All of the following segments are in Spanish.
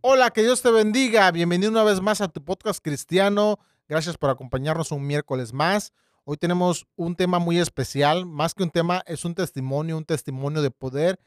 Hola, que Dios te bendiga. Bienvenido una vez más a tu podcast cristiano. Gracias por acompañarnos un miércoles más. Hoy tenemos un tema muy especial. Más que un tema, es un testimonio, un testimonio de poder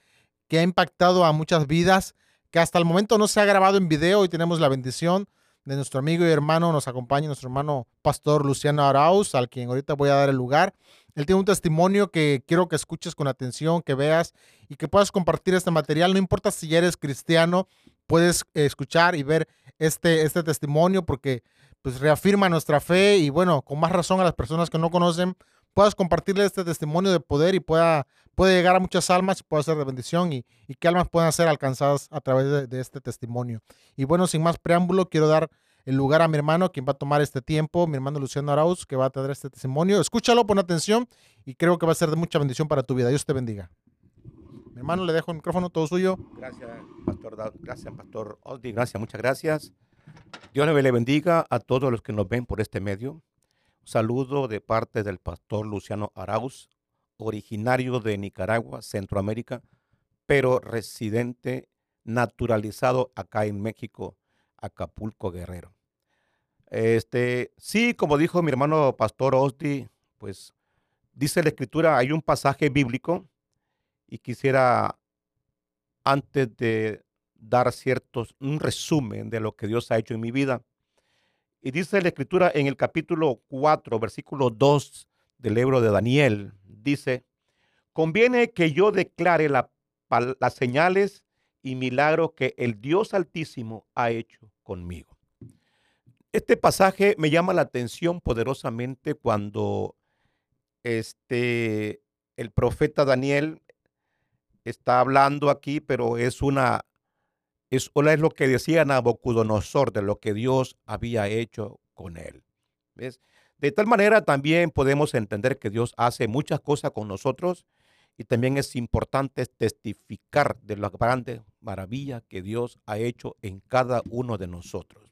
que ha impactado a muchas vidas, que hasta el momento no se ha grabado en video. Hoy tenemos la bendición de nuestro amigo y hermano, nos acompaña nuestro hermano pastor Luciano Arauz, al quien ahorita voy a dar el lugar. Él tiene un testimonio que quiero que escuches con atención, que veas y que puedas compartir este material. No importa si eres cristiano, puedes escuchar y ver este, este testimonio porque pues reafirma nuestra fe y bueno, con más razón a las personas que no conocen, puedas compartirle este testimonio de poder y pueda, puede llegar a muchas almas y pueda ser de bendición y, y almas puedan ser alcanzadas a través de, de este testimonio. Y bueno, sin más preámbulo, quiero dar el lugar a mi hermano, quien va a tomar este tiempo, mi hermano Luciano Arauz, que va a tener este testimonio. Escúchalo, pon atención y creo que va a ser de mucha bendición para tu vida. Dios te bendiga. Hermano, le dejo el micrófono todo suyo. Gracias, Pastor. Gracias, Pastor Osdi. Gracias, muchas gracias. Dios le bendiga a todos los que nos ven por este medio. Un saludo de parte del Pastor Luciano Arauz, originario de Nicaragua, Centroamérica, pero residente naturalizado acá en México, Acapulco Guerrero. Este, sí, como dijo mi hermano Pastor Osdi, pues dice la escritura, hay un pasaje bíblico y quisiera antes de dar ciertos un resumen de lo que Dios ha hecho en mi vida. Y dice la escritura en el capítulo 4, versículo 2 del libro de Daniel, dice, conviene que yo declare las señales y milagros que el Dios Altísimo ha hecho conmigo. Este pasaje me llama la atención poderosamente cuando este, el profeta Daniel está hablando aquí, pero es una, es, es lo que decía Nabucodonosor de lo que Dios había hecho con él. ¿Ves? De tal manera también podemos entender que Dios hace muchas cosas con nosotros y también es importante testificar de la grande maravilla que Dios ha hecho en cada uno de nosotros.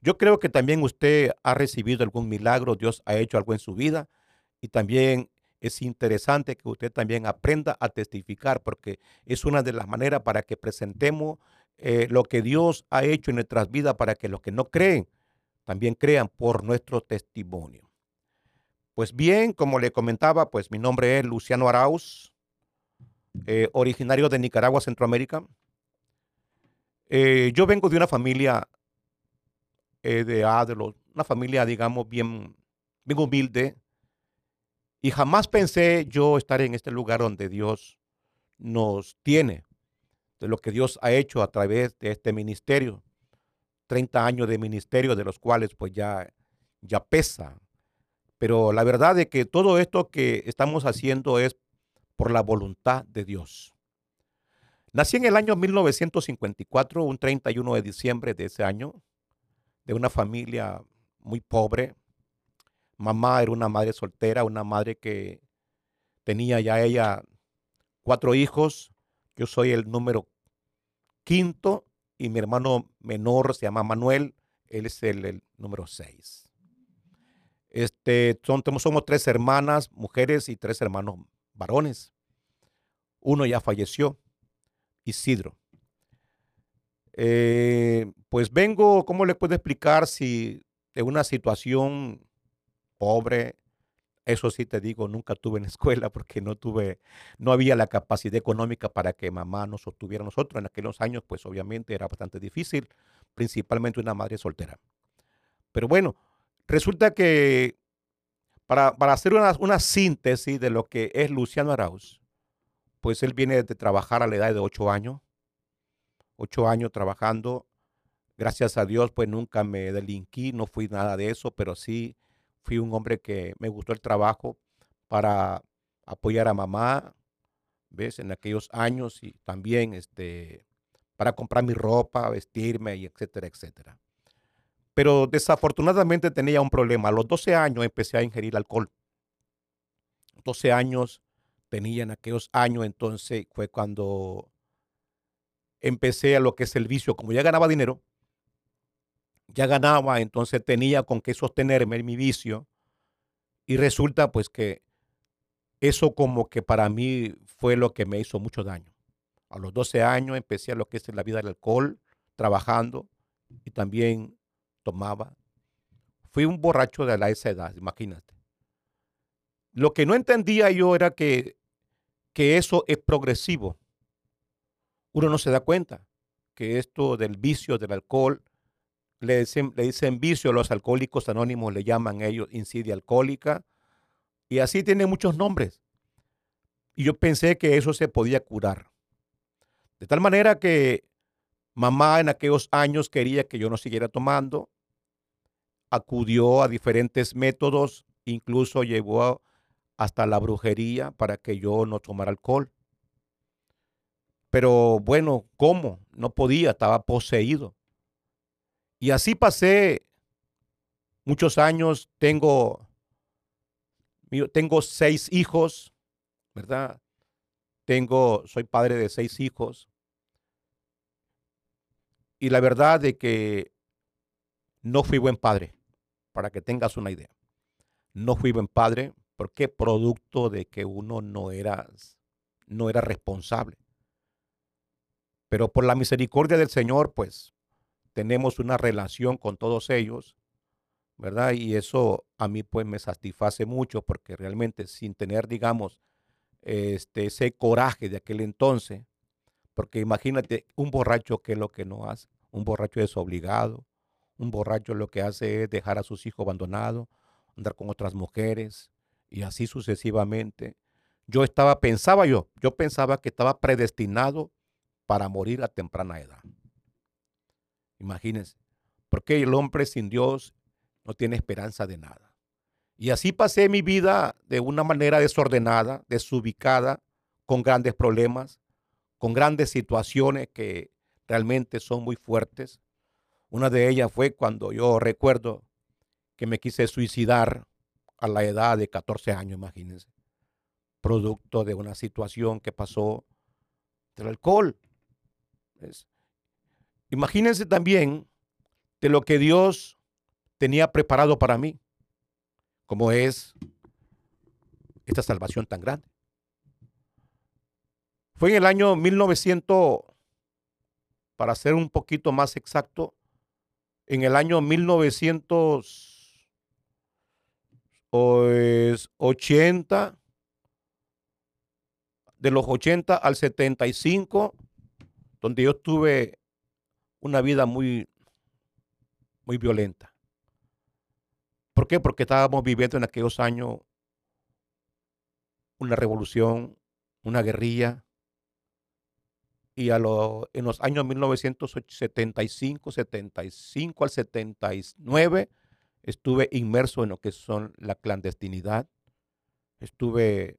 Yo creo que también usted ha recibido algún milagro, Dios ha hecho algo en su vida y también es interesante que usted también aprenda a testificar porque es una de las maneras para que presentemos eh, lo que Dios ha hecho en nuestras vidas para que los que no creen también crean por nuestro testimonio. Pues bien, como le comentaba, pues mi nombre es Luciano Arauz, eh, originario de Nicaragua, Centroamérica. Eh, yo vengo de una familia de, de una familia, digamos, bien, bien humilde. Y jamás pensé yo estar en este lugar donde Dios nos tiene, de lo que Dios ha hecho a través de este ministerio. 30 años de ministerio, de los cuales pues ya, ya pesa, pero la verdad es que todo esto que estamos haciendo es por la voluntad de Dios. Nací en el año 1954, un 31 de diciembre de ese año, de una familia muy pobre. Mamá era una madre soltera, una madre que tenía ya ella cuatro hijos. Yo soy el número quinto y mi hermano menor se llama Manuel, él es el, número seis. Este, son, somos tres hermanas, mujeres y tres hermanos varones. Uno ya falleció, Isidro. Eh, pues vengo, ¿cómo le puedo explicar si de una situación pobre, eso sí te digo, nunca tuve en escuela porque no tuve, no había la capacidad económica para que mamá nos sostuviera a nosotros. En aquellos años, pues obviamente era bastante difícil, principalmente una madre soltera. Pero bueno, Resulta que para, hacer una, síntesis de lo que es Luciano Arauz, pues él viene de trabajar a la edad de ocho años, ocho años trabajando. Gracias a Dios, pues nunca me delinquí, no fui nada de eso, pero sí fui un hombre que me gustó el trabajo para apoyar a mamá, ¿ves? En aquellos años y también este, para comprar mi ropa, vestirme y etcétera, etcétera. Pero desafortunadamente tenía un problema. A los 12 años empecé a ingerir alcohol. 12 años tenía en aquellos años, entonces fue cuando empecé a lo que es el vicio. Como ya ganaba dinero, ya ganaba, entonces tenía con qué sostenerme en mi vicio. Y resulta pues que eso como que para mí fue lo que me hizo mucho daño. A los 12 años empecé a lo que es la vida del alcohol, trabajando y también tomaba. Fui un borracho de la esa edad, imagínate. Lo que no entendía yo era que, que eso es progresivo. Uno no se da cuenta que esto del vicio del alcohol, le dicen, le dicen vicio, los alcohólicos anónimos le llaman ellos insidia alcohólica, y así tiene muchos nombres. Y yo pensé que eso se podía curar. De tal manera que mamá en aquellos años quería que yo no siguiera tomando, acudió a diferentes métodos, incluso llegó hasta la brujería para que yo no tomara alcohol. Pero bueno, ¿cómo? No podía, estaba poseído. Y así pasé muchos años, tengo, tengo seis hijos, ¿verdad? Tengo, soy padre de seis hijos. Y la verdad de que no fui buen padre, para que tengas una idea. No fui buen padre porque producto de que uno no era, no era responsable. Pero por la misericordia del Señor, pues tenemos una relación con todos ellos, ¿verdad? Y eso a mí pues me satisface mucho porque realmente sin tener, digamos, este, ese coraje de aquel entonces, porque imagínate un borracho que es lo que no hace, un borracho desobligado, un borracho lo que hace es dejar a sus hijos abandonados, andar con otras mujeres y así sucesivamente. Yo estaba, pensaba yo, yo pensaba que estaba predestinado para morir a temprana edad. Imagínense, porque el hombre sin Dios no tiene esperanza de nada. Y así pasé mi vida de una manera desordenada, desubicada, con grandes problemas, con grandes situaciones que realmente son muy fuertes. Una de ellas fue cuando yo recuerdo que me quise suicidar a la edad de 14 años, imagínense, producto de una situación que pasó del alcohol. Imagínense también de lo que Dios tenía preparado para mí como es esta salvación tan grande. Fue en el año 1900, para ser un poquito más exacto, en el año 1980, de los 80 al 75, donde yo tuve una vida muy, muy violenta. ¿Por qué? Porque estábamos viviendo en aquellos años una revolución, una guerrilla. Y a en los años 1975, 75 al 79, estuve inmerso en lo que son la clandestinidad. Estuve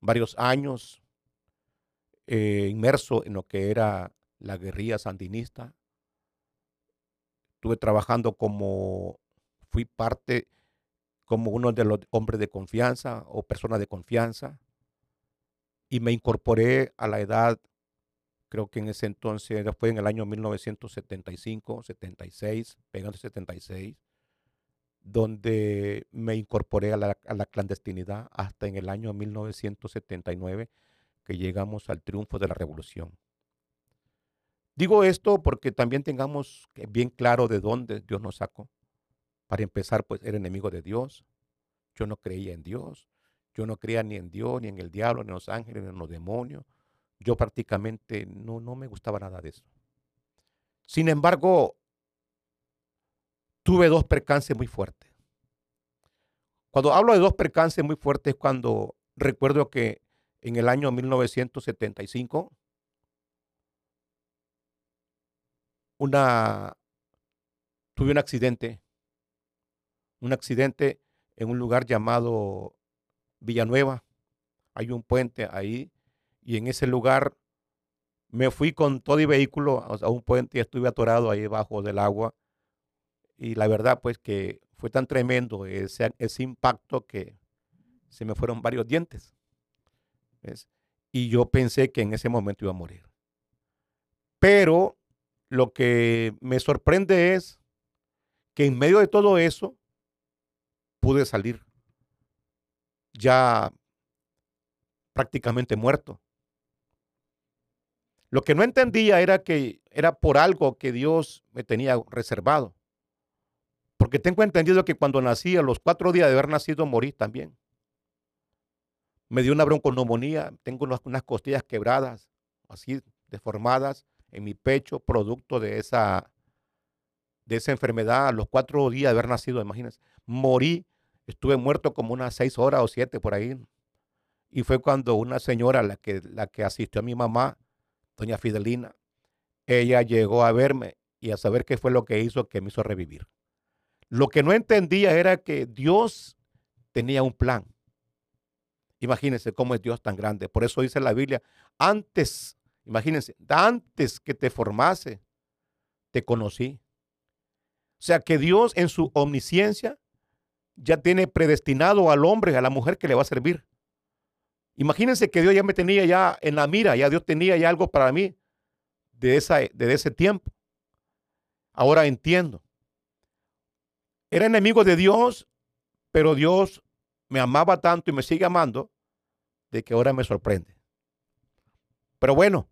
varios años eh, inmerso en lo que era la guerrilla sandinista. Estuve trabajando como fui parte como uno de los hombres de confianza o personas de confianza y me incorporé a la edad, creo que en ese entonces, fue en el año 1975, 76, pegando 76, donde me incorporé a la, a la clandestinidad hasta en el año 1979, que llegamos al triunfo de la revolución. Digo esto porque también tengamos bien claro de dónde Dios nos sacó. Para empezar, pues era enemigo de Dios. Yo no creía en Dios. Yo no creía ni en Dios, ni en el diablo, ni en los ángeles, ni en los demonios. Yo prácticamente no, no me gustaba nada de eso. Sin embargo, tuve dos percances muy fuertes. Cuando hablo de dos percances muy fuertes, cuando recuerdo que en el año 1975, tuve un accidente un accidente en un lugar llamado Villanueva. Hay un puente ahí y en ese lugar me fui con todo el vehículo a un puente y estuve atorado ahí bajo del agua. Y la verdad pues que fue tan tremendo ese impacto que se me fueron varios dientes. Y yo pensé que en ese momento iba a morir. Pero lo que me sorprende es que en medio de todo eso, pude salir ya prácticamente muerto. Lo que no entendía era que era por algo que Dios me tenía reservado. Porque tengo entendido que cuando nací, a los cuatro días de haber nacido, morí también. Me dio una bronconeumonía, tengo unas, unas costillas quebradas, así deformadas en mi pecho, producto de esa, de esa enfermedad. A los cuatro días de haber nacido, imagínense, morí, estuve muerto como unas seis horas o siete por ahí. Y fue cuando una señora, la que, la que asistió a mi mamá, doña Fidelina, ella llegó a verme y a saber qué fue lo que hizo que me hizo revivir. Lo que no entendía era que Dios tenía un plan. Imagínense cómo es Dios tan grande. Por eso dice la Biblia, antes, imagínense, antes que te formase, te conocí. O sea que Dios en su omnisciencia ya tiene predestinado al hombre, a la mujer que le va a servir. Imagínense que Dios ya me tenía ya en la mira, ya Dios tenía ya algo para mí de, esa, de ese tiempo. Ahora entiendo. Era enemigo de Dios, pero Dios me amaba tanto y me sigue amando de que ahora me sorprende. Pero bueno,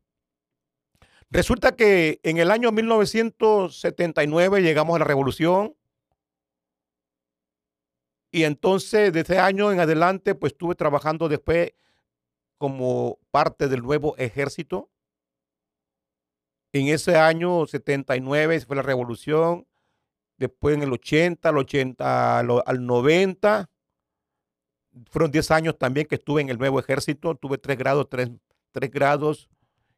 resulta que en el año 1979 llegamos a la revolución y entonces de ese año en adelante pues estuve trabajando después como parte del nuevo ejército. En ese año 79 fue la revolución después en el 80, al 80, al 90. Fueron 10 años también que estuve en el nuevo ejército, tuve tres grados, tres, grados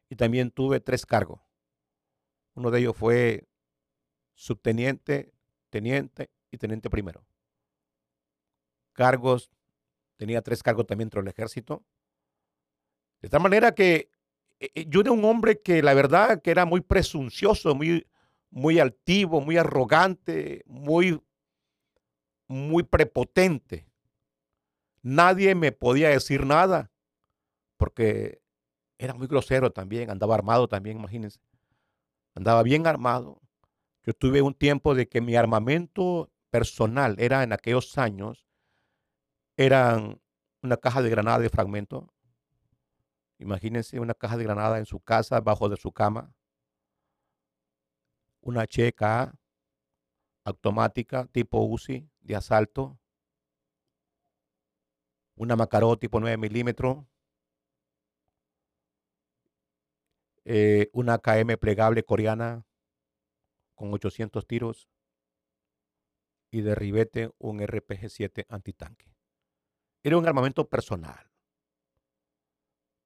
y también tuve tres cargos. Uno de ellos fue subteniente, teniente y teniente primero. Cargos, tenía tres cargos también dentro del ejército. De tal manera que eh, eh, yo era un hombre que la verdad que era muy presuncioso, muy, muy altivo, muy arrogante, muy, muy prepotente. Nadie me podía decir nada porque era muy grosero también, andaba armado también, imagínense. Andaba bien armado. Yo tuve un tiempo de que mi armamento personal era en aquellos años, eran una caja de granada de fragmento. Imagínense una caja de granada en su casa, bajo de su cama una checa automática tipo UCI de asalto, una Macaró tipo 9 milímetros, eh, una KM plegable coreana con 800 tiros y de ribete un RPG-7 antitanque. Era un armamento personal.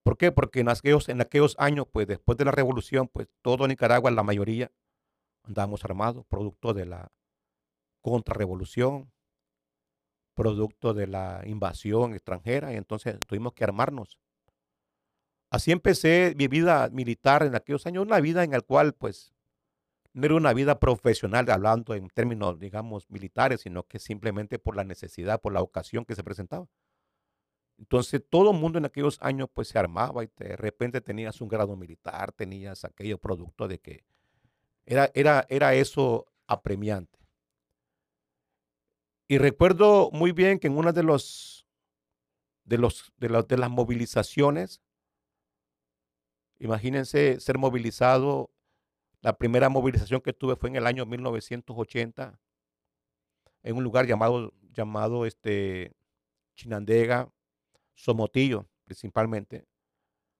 ¿Por qué? Porque en aquellos, en aquellos años, pues después de la revolución, pues todo Nicaragua, la mayoría, andábamos armados, producto de la contrarrevolución, producto de la invasión extranjera, y entonces tuvimos que armarnos. Así empecé mi vida militar en aquellos años, una vida en la cual pues no era una vida profesional hablando en términos, digamos, militares, sino que simplemente por la necesidad, por la ocasión que se presentaba. Entonces todo el mundo en aquellos años pues se armaba y de repente tenías un grado militar, tenías aquello producto de que era, era, eso apremiante. Y recuerdo muy bien que en una de los de los de, de las movilizaciones, imagínense ser movilizado, la primera movilización que tuve fue en el año 1980 en un lugar llamado llamado este Chinandega, Somotillo principalmente.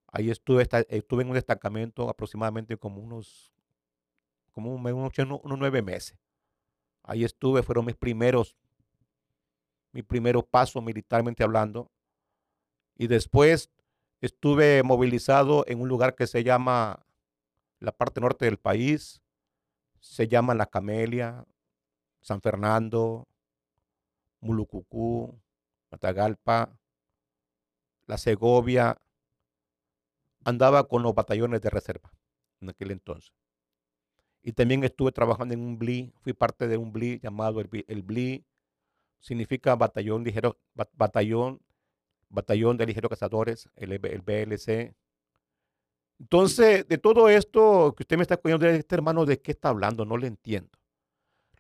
Ahí estuve, estuve en un destacamento aproximadamente como unos como unos, nueve meses. Ahí estuve, fueron mis primeros, mis primeros pasos militarmente hablando. Y después estuve movilizado en un lugar que se llama la parte norte del país, se llama La Camelia, San Fernando, Mulucucú, Matagalpa, La Segovia. Andaba con los batallones de reserva en aquel entonces. Y también estuve trabajando en un BLI, fui parte de un BLI llamado el, BLI, significa Batallón Ligero, Batallón, Batallón de Ligeros Cazadores, el, el, BLC. Entonces, de todo esto que usted me está escuchando, este hermano, ¿de qué está hablando? No le entiendo.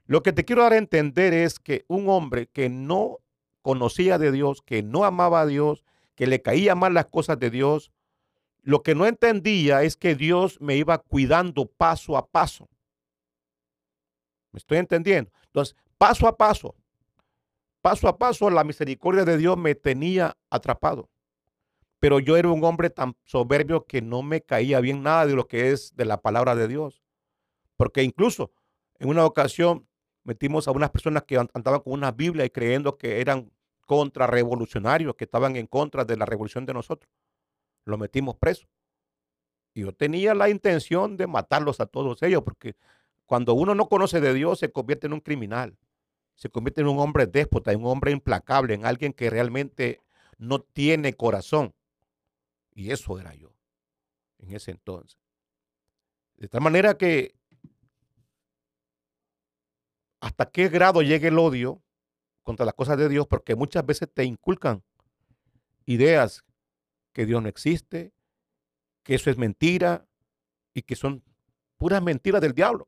Lo que te quiero dar a entender es que un hombre que no conocía de Dios, que no amaba a Dios, que le caía mal las cosas de Dios, Lo que no entendía es que Dios me iba cuidando paso a paso. ¿Me estoy entendiendo? Entonces, paso a paso, paso a paso, la misericordia de Dios me tenía atrapado. Pero yo era un hombre tan soberbio que no me caía bien nada de lo que es de la palabra de Dios. Porque incluso en una ocasión metimos a unas personas que andaban con una Biblia y creyendo que eran contrarrevolucionarios, que estaban en contra de la revolución de nosotros. Lo metimos preso. Y yo tenía la intención de matarlos a todos ellos, porque cuando uno no conoce de Dios se convierte en un criminal, se convierte en un hombre déspota, en un hombre implacable, en alguien que realmente no tiene corazón. Y eso era yo en ese entonces. De tal manera que hasta qué grado llegue el odio contra las cosas de Dios, porque muchas veces te inculcan ideas que Dios no existe, que eso es mentira y que son puras mentiras del diablo.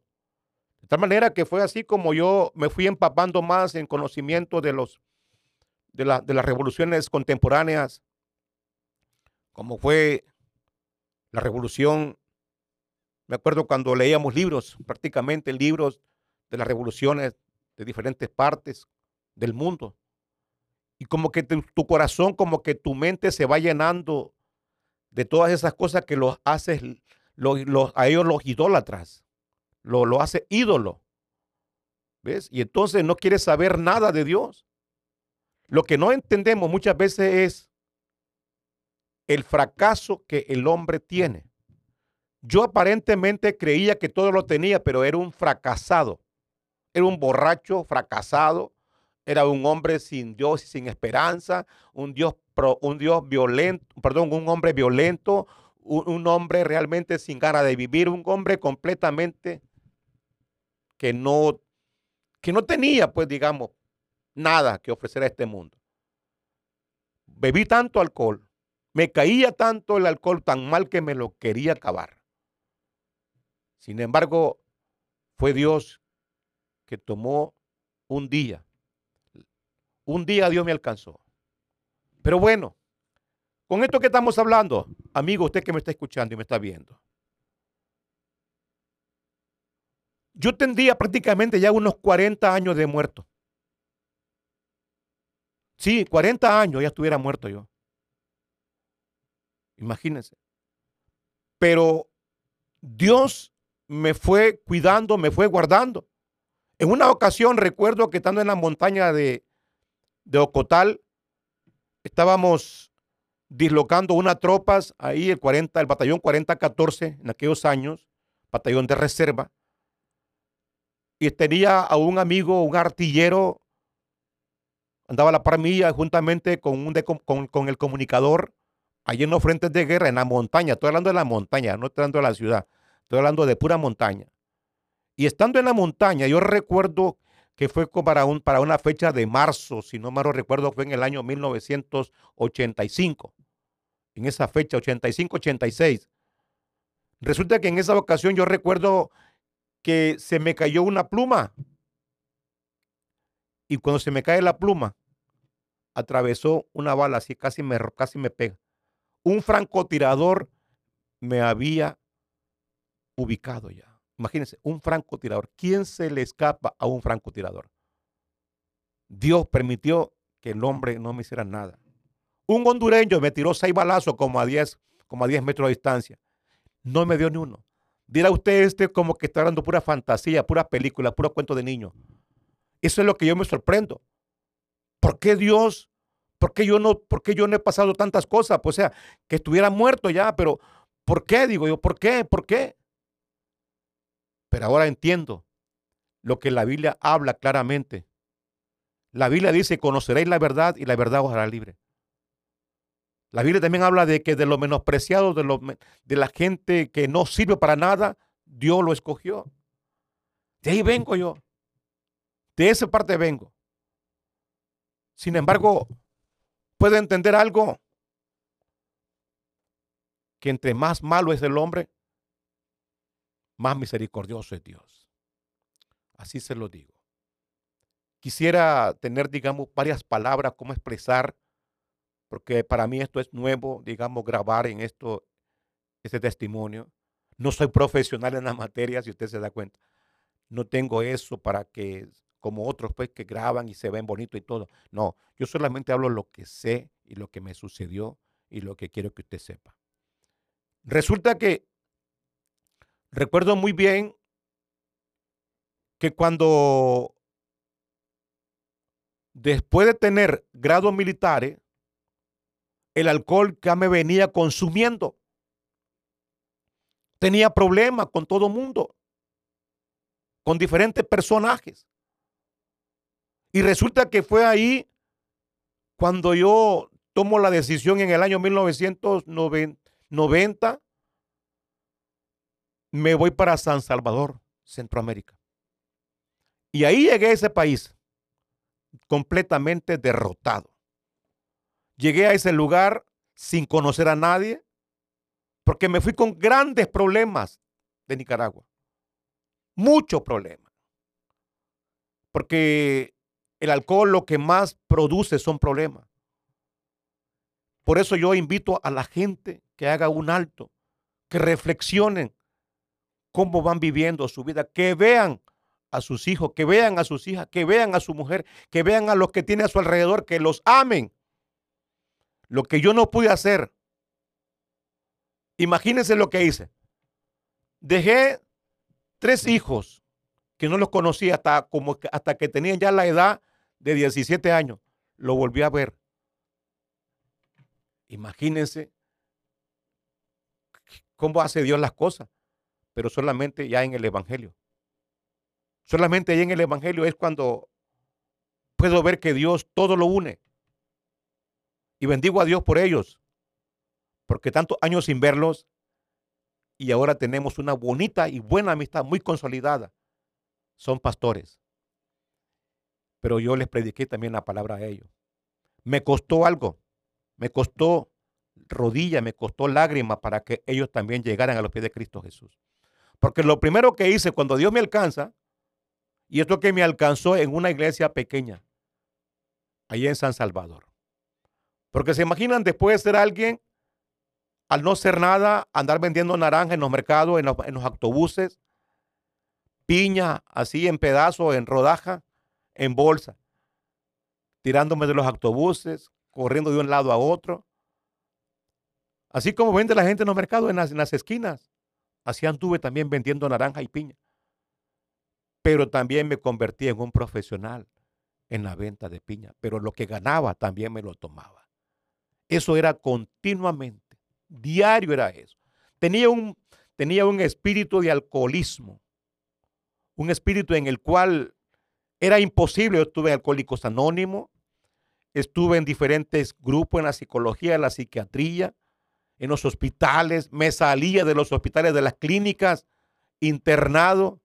Tal manera que fue así como yo me fui empapando más en conocimiento de los de, de las revoluciones contemporáneas, como fue la revolución. Me acuerdo cuando leíamos libros, prácticamente libros de las revoluciones de diferentes partes del mundo. Y como que tu, corazón, como que tu mente se va llenando de todas esas cosas que los haces, los, a ellos los idólatras, lo, lo hace ídolo. ¿Ves? Y entonces no quieres saber nada de Dios. Lo que no entendemos muchas veces es el fracaso que el hombre tiene. Yo aparentemente creía que todo lo tenía, pero era un fracasado. Era un borracho fracasado. Era un hombre sin Dios y sin esperanza. Un Dios, un Dios violento, perdón, un hombre violento. Un, un hombre realmente sin ganas de vivir. Un hombre completamente que no, que no tenía, pues digamos, nada que ofrecer a este mundo. Bebí tanto alcohol me caía tanto el alcohol tan mal que me lo quería acabar. Sin embargo, fue Dios que tomó un día. Un día Dios me alcanzó. Pero bueno, con esto que estamos hablando, amigo, usted que me está escuchando y me está viendo. Yo tendría prácticamente ya unos 40 años de muerto. Sí, 40 años ya estuviera muerto yo. Imagínense. Pero Dios me fue cuidando, me fue guardando. En una ocasión recuerdo que estando en la montaña de, de Ocotal, estábamos dislocando unas tropas, ahí el 40, el batallón 4014 en aquellos años, batallón de reserva, y tenía a un amigo, un artillero, andaba a la par juntamente con, un con el comunicador, allí en los frentes de guerra, en la montaña, estoy hablando de la montaña, no estoy hablando de la ciudad, estoy hablando de pura montaña. Y estando en la montaña, yo recuerdo que fue para, un, para una fecha de marzo, si no mal recuerdo, fue en el año 1985. En esa fecha, 85-86. Resulta que en esa ocasión yo recuerdo que se me cayó una pluma. Y cuando se me cae la pluma, atravesó una bala, así casi me, casi me pega un francotirador me había ubicado ya. Imagínense, un francotirador. ¿Quién se le escapa a un francotirador? Dios permitió que el hombre no me hiciera nada. Un hondureño me tiró seis balazos como a 10, como a 10 metros de distancia. No me dio ni uno. Dirá usted este como que está dando pura fantasía, pura película, puro cuento de niño. Eso es lo que yo me sorprendo. ¿Por qué Dios ¿Por qué yo no, por yo no he pasado tantas cosas? Pues, sea, que estuviera muerto ya, pero ¿por qué? Digo yo, ¿por qué? ¿Por qué? Pero ahora entiendo lo que la Biblia habla claramente. La Biblia dice, conoceréis la verdad y la verdad os hará libre. La Biblia también habla de que de los menospreciados, de, de la gente que no sirve para nada, Dios lo escogió. De ahí vengo yo. De esa parte vengo. Sin embargo, puede entender algo? Que entre más malo es el hombre, más misericordioso es Dios. Así se lo digo. Quisiera tener, digamos, varias palabras como expresar, porque para mí esto es nuevo, digamos, grabar en esto, ese testimonio. No soy profesional en la materia, si usted se da cuenta. No tengo eso para que, como otros, pues, que graban y se ven bonito y todo. No, yo solamente hablo lo que sé y lo que me sucedió y lo que quiero que usted sepa. Resulta que recuerdo muy bien que cuando después de tener grados militares, el alcohol que me venía consumiendo, tenía problemas con todo mundo, con diferentes personajes. Y resulta que fue ahí cuando yo tomo la decisión en el año 1990, me voy para San Salvador, Centroamérica. Y ahí llegué a ese país completamente derrotado. Llegué a ese lugar sin conocer a nadie, porque me fui con grandes problemas de Nicaragua. Muchos problemas. Porque el alcohol lo que más produce son problemas. Por eso yo invito a la gente que haga un alto, que reflexionen cómo van viviendo su vida, que vean a sus hijos, que vean a sus hijas, que vean a su mujer, que vean a los que tiene a su alrededor, que los amen. Lo que yo no pude hacer. Imagínense lo que hice. Dejé tres hijos que no los conocí hasta, como, hasta que tenían ya la edad de 17 años. Lo volví a ver. Imagínense cómo hace Dios las cosas, pero solamente ya en el Evangelio. Solamente ahí en el Evangelio es cuando puedo ver que Dios todo lo une. Y bendigo a Dios por ellos, porque tantos años sin verlos y ahora tenemos una bonita y buena amistad muy consolidada. Son pastores. Pero yo les prediqué también la palabra a ellos. Me costó algo, me costó rodilla, me costó lágrimas para que ellos también llegaran a los pies de Cristo Jesús. Porque lo primero que hice cuando Dios me alcanza, y esto que me alcanzó en una iglesia pequeña, allá en San Salvador. Porque se imaginan después de ser alguien, al no ser nada, andar vendiendo naranja en los mercados, en los, autobuses, piña así en pedazos, en rodaja, en bolsa, tirándome de los autobuses, corriendo de un lado a otro. Así como vende la gente en los mercados, en las esquinas. Así anduve también vendiendo naranja y piña pero también me convertí en un profesional en la venta de piña, pero lo que ganaba también me lo tomaba. Eso era continuamente, diario era eso. Tenía un, tenía un espíritu de alcoholismo, un espíritu en el cual era imposible. Yo estuve en Alcohólicos Anónimos, estuve en diferentes grupos en la psicología, en la psiquiatría, en los hospitales, me salía de los hospitales, de las clínicas, internado,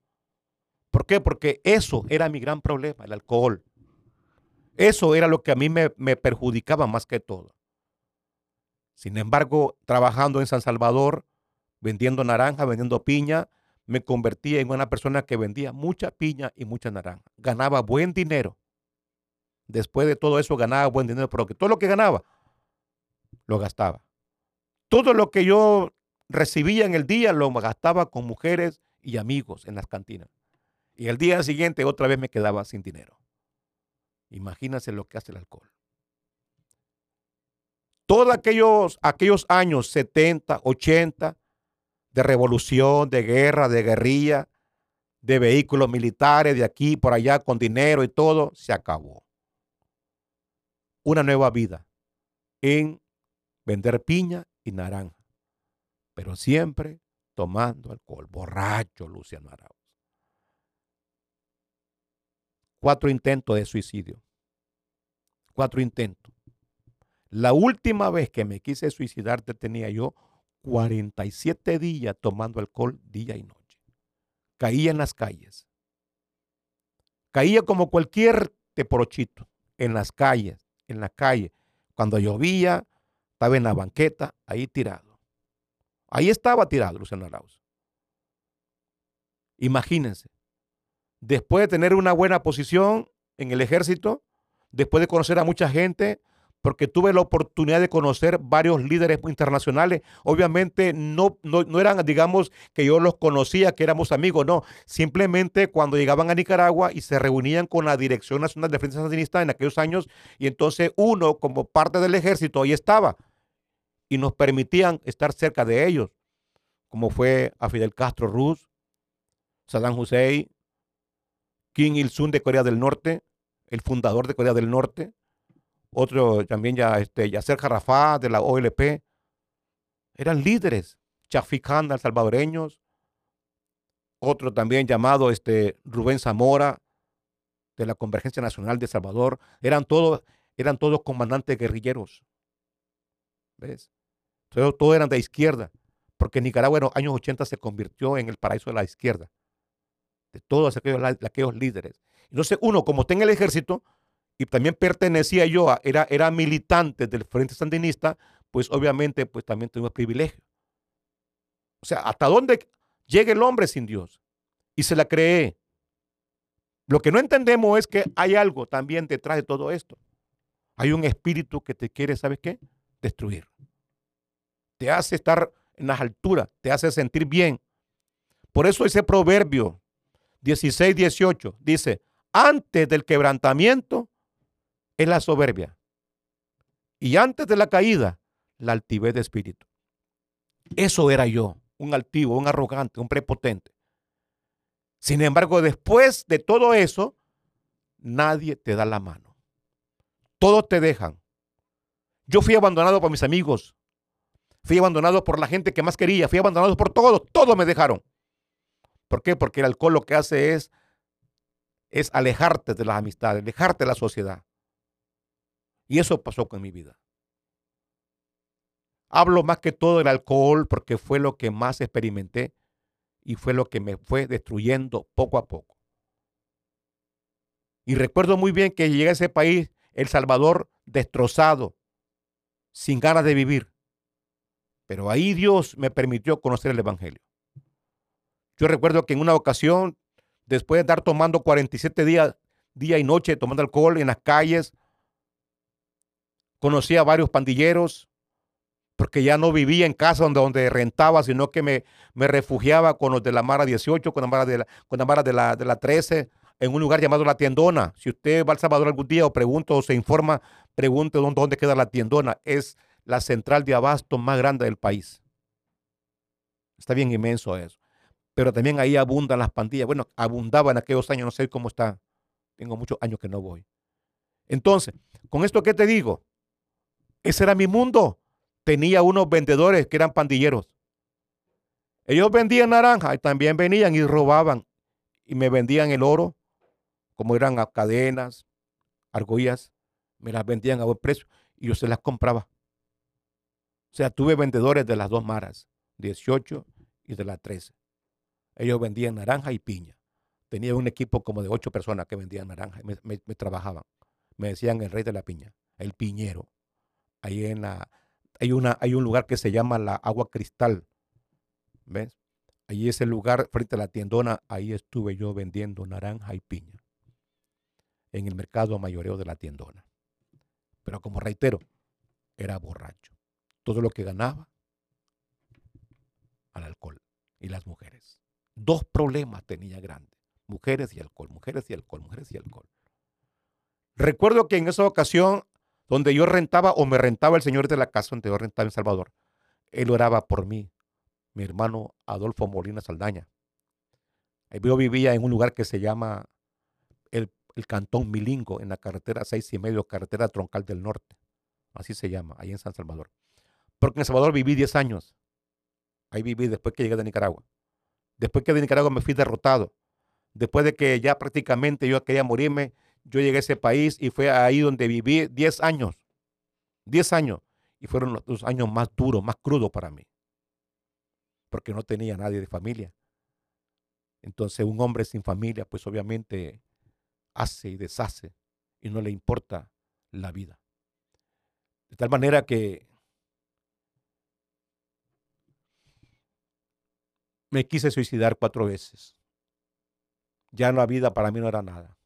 ¿Por qué? Porque eso era mi gran problema, el alcohol. Eso era lo que a mí me, perjudicaba más que todo. Sin embargo, trabajando en San Salvador, vendiendo naranja, vendiendo piña, me convertí en una persona que vendía mucha piña y mucha naranja. Ganaba buen dinero. Después de todo eso ganaba buen dinero, pero que todo lo que ganaba lo gastaba. Todo lo que yo recibía en el día lo gastaba con mujeres y amigos en las cantinas. Y el día siguiente otra vez me quedaba sin dinero. Imagínense lo que hace el alcohol. Todos aquellos, aquellos años 70, 80 de revolución, de guerra, de guerrilla, de vehículos militares de aquí por allá con dinero y todo, se acabó. Una nueva vida en vender piña y naranja, pero siempre tomando alcohol, borracho Luciano Arau cuatro intentos de suicidio. Cuatro intentos. La última vez que me quise suicidar tenía yo 47 días tomando alcohol día y noche. Caía en las calles. Caía como cualquier teporochito en las calles, en la calle. Cuando llovía, estaba en la banqueta, ahí tirado. Ahí estaba tirado Luciano Arauz. Imagínense, después de tener una buena posición en el ejército, después de conocer a mucha gente, porque tuve la oportunidad de conocer varios líderes internacionales. Obviamente no, no, no, eran, digamos, que yo los conocía, que éramos amigos, no. Simplemente cuando llegaban a Nicaragua y se reunían con la Dirección Nacional de Frente Sandinista en aquellos años, y entonces uno, como parte del ejército, ahí estaba, y nos permitían estar cerca de ellos, como fue a Fidel Castro Ruz, Saddam Hussein, Kim Il-sung de Corea del Norte, el fundador de Corea del Norte, otro también ya, este, Yasser Jarrafá de la OLP, eran líderes, Chaficán, salvadoreños, otro también llamado este, Rubén Zamora de la Convergencia Nacional de Salvador, eran todos, eran todos comandantes guerrilleros. ¿Ves? Todos, todos eran de izquierda, porque Nicaragua en los años 80 se convirtió en el paraíso de la izquierda, de todos aquellos, aquellos líderes. Entonces uno, como está en el ejército, y también pertenecía yo, a, era, era militante del Frente Sandinista, pues obviamente pues también tuvimos privilegio. O sea, ¿hasta dónde llega el hombre sin Dios? Y se la cree. Lo que no entendemos es que hay algo también detrás de todo esto. Hay un espíritu que te quiere, ¿sabes qué? Destruir. Te hace estar en las alturas, te hace sentir bien. Por eso ese proverbio 16, 18 dice, antes del quebrantamiento es la soberbia. Y antes de la caída, la altivez de espíritu. Eso era yo, un altivo, un arrogante, un prepotente. Sin embargo, después de todo eso, nadie te da la mano. Todos te dejan. Yo fui abandonado por mis amigos. Fui abandonado por la gente que más quería. Fui abandonado por todos. Todos me dejaron. ¿Por qué? Porque el alcohol lo que hace es, es alejarte de las amistades, alejarte de la sociedad. Y eso pasó con mi vida. Hablo más que todo del alcohol porque fue lo que más experimenté y fue lo que me fue destruyendo poco a poco. Y recuerdo muy bien que llegué a ese país, El Salvador, destrozado, sin ganas de vivir. Pero ahí Dios me permitió conocer el Evangelio. Yo recuerdo que en una ocasión, después de estar tomando 47 días, día y noche, tomando alcohol en las calles, Conocí a varios pandilleros porque ya no vivía en casa donde, donde rentaba, sino que me, me refugiaba con los de la Mara 18, con la Mara, de la, con la, Mara de, la, de la 13, en un lugar llamado La Tiendona. Si usted va al Salvador algún día o pregunta o se informa, pregunte dónde, dónde queda La Tiendona. Es la central de abasto más grande del país. Está bien inmenso eso. Pero también ahí abundan las pandillas. Bueno, abundaba en aquellos años, no sé cómo está. Tengo muchos años que no voy. Entonces, con esto qué te digo, ese era mi mundo. Tenía unos vendedores que eran pandilleros. Ellos vendían naranja y también venían y robaban y me vendían el oro, como eran cadenas, argollas, me las vendían a buen precio y yo se las compraba. O sea, tuve vendedores de las dos maras, 18 y de la 13. Ellos vendían naranja y piña. Tenía un equipo como de ocho personas que vendían naranja y me trabajaban. Me decían el rey de la piña, el piñero ahí en la, hay, una, hay un lugar que se llama la Agua Cristal, ¿ves? Ahí es el lugar frente a la tiendona, ahí estuve yo vendiendo naranja y piña, en el mercado mayoreo de la tiendona. Pero como reitero, era borracho. Todo lo que ganaba al alcohol y las mujeres. Dos problemas tenía grandes, mujeres y alcohol, mujeres y alcohol, mujeres y alcohol. Recuerdo que en esa ocasión donde yo rentaba o me rentaba el señor de la casa donde yo rentaba en Salvador. Él oraba por mí, mi hermano Adolfo Molina Saldaña. Yo vivía en un lugar que se llama el, Cantón Milingo, en la carretera 6 y medio, carretera troncal del norte. Así se llama, ahí en San Salvador. Porque en Salvador viví 10 años. Ahí viví después que llegué de Nicaragua. Después que de Nicaragua me fui derrotado. Después de que ya prácticamente yo quería morirme, yo llegué a ese país y fue ahí donde viví 10 años. 10 años. Y fueron los años más duros, más crudos para mí. Porque no tenía nadie de familia. Entonces un hombre sin familia, pues obviamente hace y deshace y no le importa la vida. De tal manera que me quise suicidar cuatro veces. Ya la vida para mí no era nada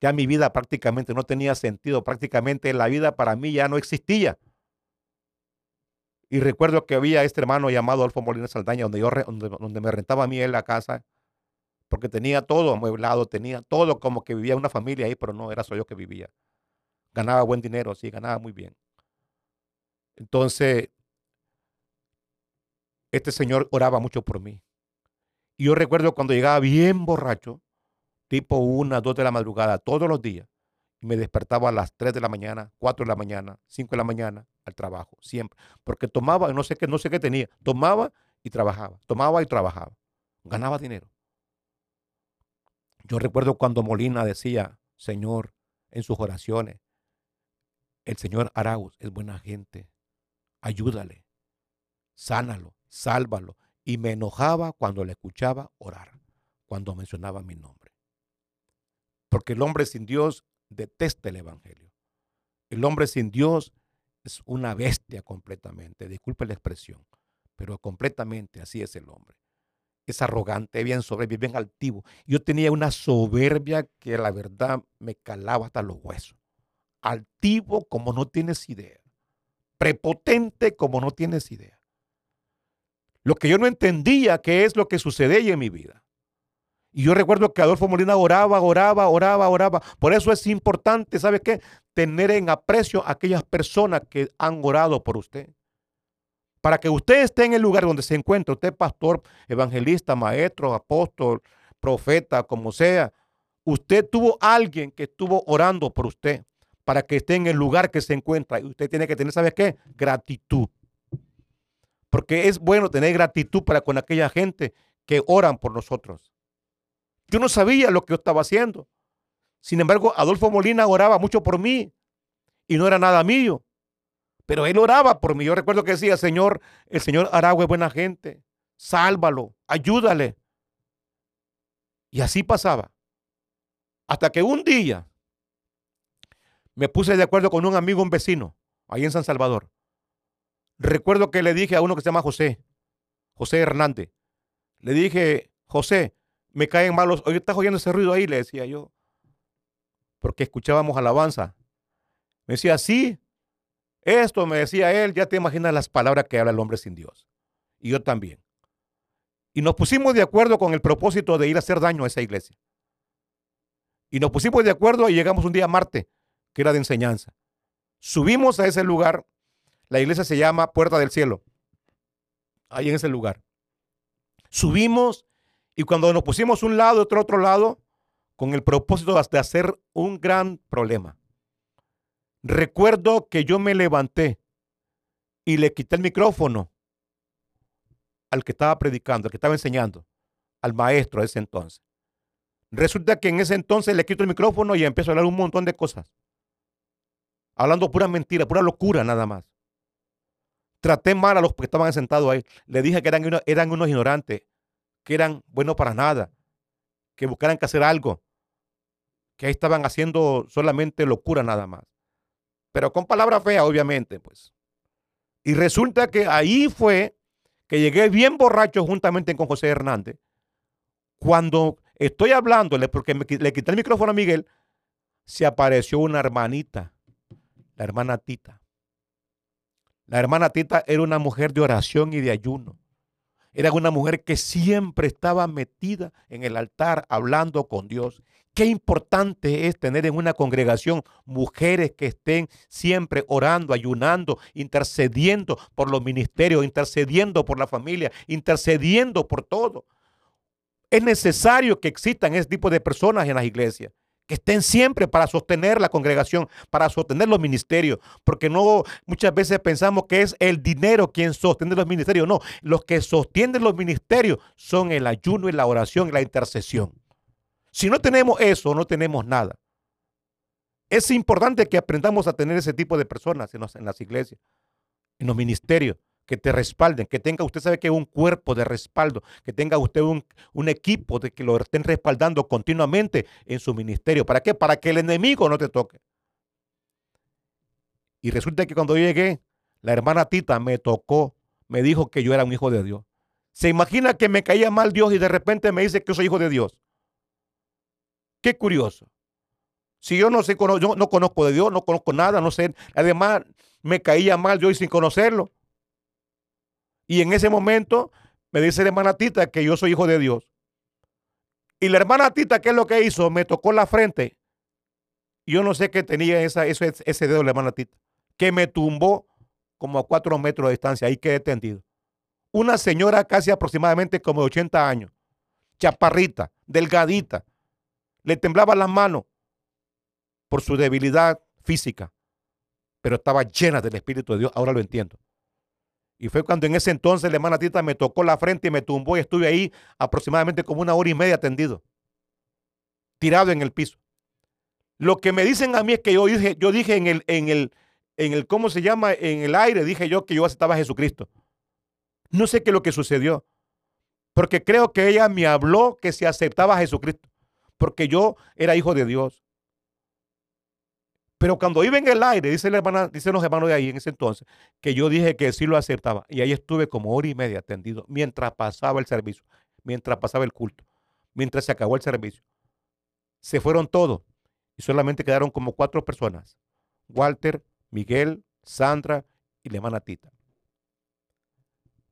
Ya mi vida prácticamente no tenía sentido, prácticamente la vida para mí ya no existía. Y recuerdo que había este hermano llamado Alfonso Molina Saldaña, donde, yo, donde, me rentaba a mí en la casa, porque tenía todo amueblado, tenía todo como que vivía una familia ahí, pero no era solo yo que vivía. Ganaba buen dinero, sí, ganaba muy bien. Entonces, este señor oraba mucho por mí. Y yo recuerdo cuando llegaba bien borracho, tipo una, dos de la madrugada, todos los días, y me despertaba a las 3 de la mañana, 4 de la mañana, 5 de la mañana al trabajo, siempre. Porque tomaba, no sé qué, no sé qué tenía, tomaba y trabajaba, tomaba y trabajaba, ganaba dinero. Yo recuerdo cuando Molina decía, Señor, en sus oraciones, el Señor Arauz es buena gente, ayúdale, sánalo, sálvalo. Y me enojaba cuando le escuchaba orar, cuando mencionaba mi nombre. Porque el hombre sin Dios detesta el Evangelio. El hombre sin Dios es una bestia completamente, disculpe la expresión, pero completamente así es el hombre. Es arrogante, bien soberbio, bien altivo. Yo tenía una soberbia que la verdad me calaba hasta los huesos. Altivo como no tienes idea. Prepotente como no tienes idea. Lo que yo no entendía que es lo que sucedía en mi vida. Y yo recuerdo que Adolfo Molina oraba, oraba, oraba, oraba. Por eso es importante, ¿sabe qué? Tener en aprecio a aquellas personas que han orado por usted. Para que usted esté en el lugar donde se encuentra, usted pastor, evangelista, maestro, apóstol, profeta, como sea, usted tuvo alguien que estuvo orando por usted para que esté en el lugar que se encuentra. Y usted tiene que tener, ¿sabe qué? Gratitud. Porque es bueno tener gratitud para con aquella gente que oran por nosotros. Yo no sabía lo que yo estaba haciendo. Sin embargo, Adolfo Molina oraba mucho por mí y no era nada mío. Pero él oraba por mí. Yo recuerdo que decía, Señor, el Señor Aragua es buena gente. Sálvalo, ayúdale. Y así pasaba. Hasta que un día me puse de acuerdo con un amigo, un vecino, ahí en San Salvador. Recuerdo que le dije a uno que se llama José, José Hernández. Le dije, José, me caen malos. Oye, ¿estás oyendo ese ruido ahí? Le decía yo. Porque escuchábamos alabanza. Me decía, sí, esto me decía él, ya te imaginas las palabras que habla el hombre sin Dios. Y yo también. Y nos pusimos de acuerdo con el propósito de ir a hacer daño a esa iglesia. Y nos pusimos de acuerdo y llegamos un día a Marte, que era de enseñanza. Subimos a ese lugar. La iglesia se llama Puerta del Cielo. Ahí en ese lugar. Subimos y cuando nos pusimos un lado, otro otro lado, con el propósito de hacer un gran problema. Recuerdo que yo me levanté y le quité el micrófono al que estaba predicando, al que estaba enseñando, al maestro de ese entonces. Resulta que en ese entonces le quito el micrófono y empiezo a hablar un montón de cosas. Hablando pura mentira, pura locura nada más. Traté mal a los que estaban sentados ahí. Le dije que eran, eran unos ignorantes que eran buenos para nada, que buscaran que hacer algo, que ahí estaban haciendo solamente locura nada más. Pero con palabra fea, obviamente, pues. Y resulta que ahí fue que llegué bien borracho juntamente con José Hernández. Cuando estoy hablándole, porque le quité el micrófono a Miguel, se apareció una hermanita, la hermana Tita. La hermana Tita era una mujer de oración y de ayuno. Era una mujer que siempre estaba metida en el altar hablando con Dios. Qué importante es tener en una congregación mujeres que estén siempre orando, ayunando, intercediendo por los ministerios, intercediendo por la familia, intercediendo por todo. Es necesario que existan ese tipo de personas en las iglesias que estén siempre para sostener la congregación, para sostener los ministerios, porque no muchas veces pensamos que es el dinero quien sostiene los ministerios, no, los que sostienen los ministerios son el ayuno y la oración y la intercesión. Si no tenemos eso, no tenemos nada. Es importante que aprendamos a tener ese tipo de personas en, en las iglesias, en los ministerios, que te respalden, que tenga usted sabe que un cuerpo de respaldo, que tenga usted un, equipo de que lo estén respaldando continuamente en su ministerio. ¿Para qué? Para que el enemigo no te toque. Y resulta que cuando yo llegué, la hermana Tita me tocó, me dijo que yo era un hijo de Dios. ¿Se imagina que me caía mal Dios y de repente me dice que soy hijo de Dios? Qué curioso. Si yo no sé, yo no conozco de Dios, no conozco nada, no sé. Además, me caía mal yo y sin conocerlo. Y en ese momento me dice la hermana Tita que yo soy hijo de Dios. Y la hermana Tita, ¿qué es lo que hizo? Me tocó la frente. Yo no sé qué tenía esa, ese, ese dedo la hermana Tita, que me tumbó como a cuatro metros de distancia. Ahí quedé tendido. Una señora casi aproximadamente como de 80 años, chaparrita, delgadita, le temblaba las manos por su debilidad física, pero estaba llena del Espíritu de Dios. Ahora lo entiendo. Y fue cuando en ese entonces la hermana Tita me tocó la frente y me tumbó y estuve ahí aproximadamente como una hora y media tendido, tirado en el piso. Lo que me dicen a mí es que yo dije, yo dije en el, en el, en el, ¿cómo se llama? En el aire, dije yo que yo aceptaba a Jesucristo. No sé qué es lo que sucedió, porque creo que ella me habló que se aceptaba a Jesucristo, porque yo era hijo de Dios. Pero cuando iba en el aire, dice la hermana, dicen los hermanos de ahí en ese entonces, que yo dije que sí lo acertaba. Y ahí estuve como hora y media atendido mientras pasaba el servicio, mientras pasaba el culto, mientras se acabó el servicio. Se fueron todos y solamente quedaron como cuatro personas. Walter, Miguel, Sandra y la hermana Tita.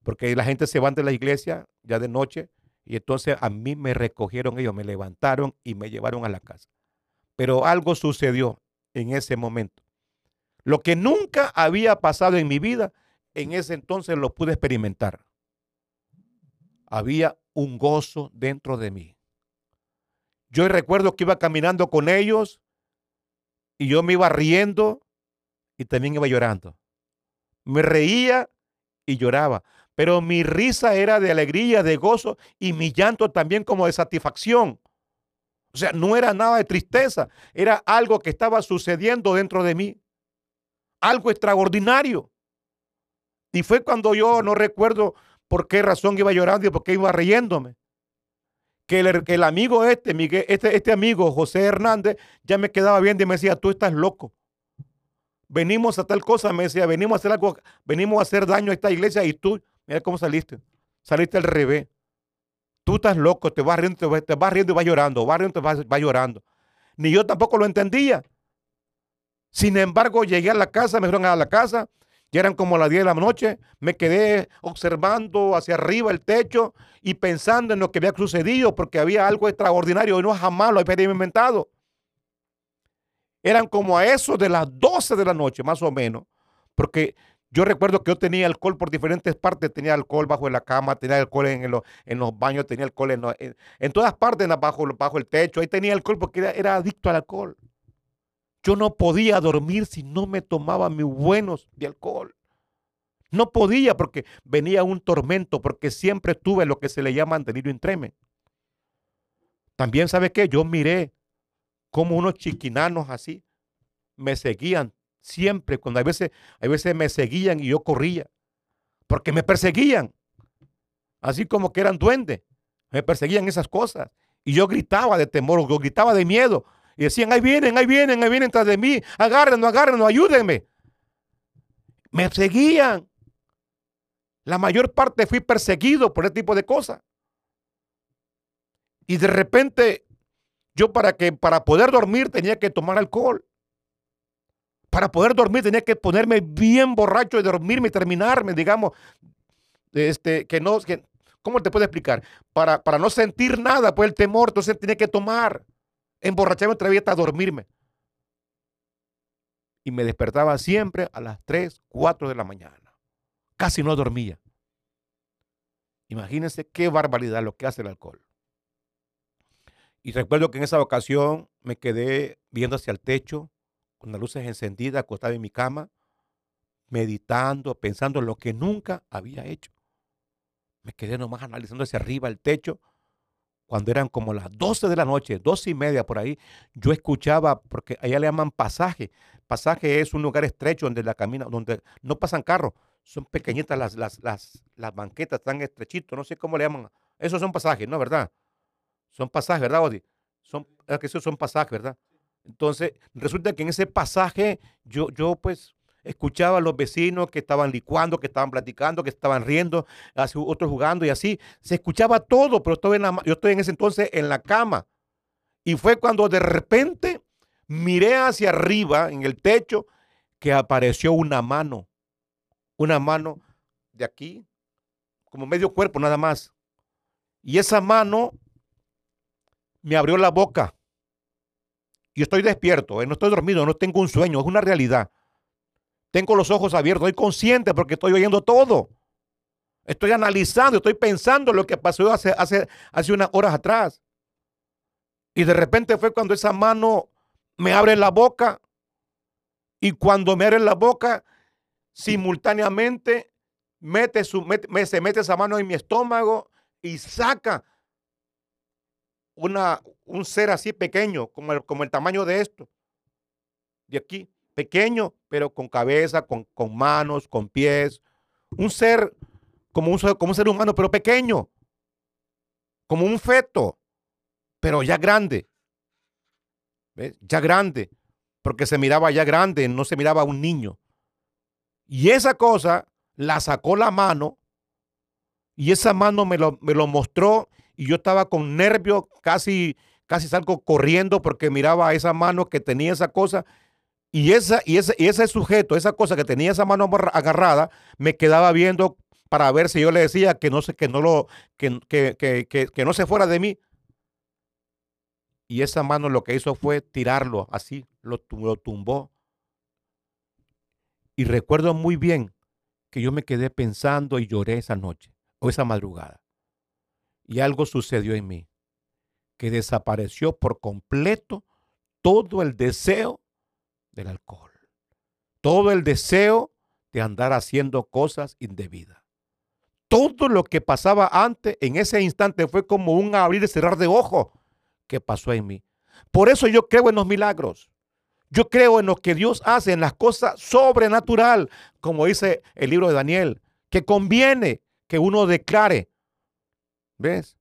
Porque la gente se va de la iglesia ya de noche y entonces a mí me recogieron ellos, me levantaron y me llevaron a la casa. Pero algo sucedió en ese momento. Lo que nunca había pasado en mi vida, en ese entonces lo pude experimentar. Había un gozo dentro de mí. Yo recuerdo que iba caminando con ellos y yo me iba riendo y también iba llorando. Me reía y lloraba, pero mi risa era de alegría, de gozo y mi llanto también como de satisfacción. O sea, no era nada de tristeza, era algo que estaba sucediendo dentro de mí. Algo extraordinario. Y fue cuando yo no recuerdo por qué razón iba llorando y por qué iba riéndome. Que el, amigo este, este, este amigo José Hernández, ya me quedaba viendo y me decía, tú estás loco. Venimos a tal cosa, me decía, venimos a hacer algo, venimos a hacer daño a esta iglesia y tú, mira cómo saliste. Saliste al revés. Tú estás loco, te vas riendo, te vas, riendo y vas llorando, vas riendo y vas, vas llorando. Ni yo tampoco lo entendía. Sin embargo, llegué a la casa, me fueron a la casa, ya eran como las 10 de la noche, me quedé observando hacia arriba el techo y pensando en lo que había sucedido, porque había algo extraordinario y no jamás lo había experimentado. Eran como a eso de las 12 de la noche, más o menos, porque yo recuerdo que yo tenía alcohol por diferentes partes. Tenía alcohol bajo la cama, tenía alcohol en, en los baños, tenía alcohol en, en, todas partes, bajo, el techo. Ahí tenía alcohol porque era, adicto al alcohol. Yo no podía dormir si no me tomaba mis buenos de alcohol. No podía porque venía un tormento, porque siempre tuve lo que se le llama delirio intremen. También, ¿sabe qué? Yo miré como unos chiquinanos así me seguían Siempre, cuando hay veces, veces me seguían y yo corría, porque me perseguían, así como que eran duendes, me perseguían esas cosas. Y yo gritaba de temor, yo gritaba de miedo. Y decían, ahí vienen, ahí vienen, ahí vienen tras de mí, agárrenos, agárrenos, ayúdenme. Me seguían. La mayor parte fui perseguido por ese tipo de cosas. Y de repente, yo para que para poder dormir tenía que tomar alcohol. Para poder dormir tenía que ponerme bien borracho y dormirme y terminarme, digamos, este, que no, ¿cómo te puedo explicar? Para, para no sentir nada, pues el temor, entonces tenía que tomar, emborracharme otra vez hasta dormirme. Y me despertaba siempre a las 3, 4 de la mañana. Casi no dormía. Imagínense qué barbaridad lo que hace el alcohol. Y recuerdo que en esa ocasión me quedé viendo hacia el techo, con las luces encendidas, acostado en mi cama, meditando, pensando en lo que nunca había hecho. Me quedé nomás analizando hacia arriba el techo. Cuando eran como las 12 de la noche, 12 y media por ahí, yo escuchaba, porque allá le llaman pasaje. Pasaje es un lugar estrecho donde la camina, donde no pasan carros, son pequeñitas las, las, las, las banquetas, tan estrechitos, no sé cómo le llaman. Esos son pasajes, ¿no? ¿Verdad? Son pasajes, ¿verdad, Odi? Son, que esos son pasajes, ¿verdad? Entonces, resulta que en ese pasaje yo, yo pues escuchaba a los vecinos que estaban licuando, que estaban platicando, que estaban riendo, otros jugando y así. Se escuchaba todo, pero estoy en yo estoy en ese entonces en la cama. Y fue cuando de repente miré hacia arriba en el techo que apareció una mano, una mano de aquí, como medio cuerpo nada más. Y esa mano me abrió la boca. Y estoy despierto, ¿eh? no estoy dormido, no tengo un sueño, es una realidad. Tengo los ojos abiertos, estoy consciente porque estoy oyendo todo. Estoy analizando, estoy pensando lo que pasó hace unas horas atrás. Y de repente fue cuando esa mano me abre la boca. Y cuando me abre la boca, simultáneamente mete su, se mete esa mano en mi estómago y saca una, un ser así pequeño, como el, como el tamaño de esto. De aquí, pequeño, pero con cabeza, con, con manos, con pies. Un ser como un, como un ser humano, pero pequeño. Como un feto, pero ya grande. ¿Ves? Ya grande. Porque se miraba ya grande, no se miraba un niño. Y esa cosa la sacó la mano y esa mano me lo, me lo mostró y yo estaba con nervios, casi, casi salgo corriendo porque miraba a esa mano que tenía esa cosa y, esa, y, ese, y ese sujeto, esa cosa que tenía esa mano agarrada, me quedaba viendo para ver si yo le decía que no, que no, lo, que, que, que, que no se fuera de mí. Y esa mano lo que hizo fue tirarlo así, lo, lo tumbó. Y recuerdo muy bien que yo me quedé pensando y lloré esa noche o esa madrugada. Y algo sucedió en mí, que desapareció por completo todo el deseo del alcohol, todo el deseo de andar haciendo cosas indebidas. Todo lo que pasaba antes, en ese instante, fue como un abrir y cerrar de ojo que pasó en mí. Por eso yo creo en los milagros. Yo creo en lo que Dios hace, en las cosas sobrenatural, como dice el libro de Daniel, que conviene que uno declare, ¿ves?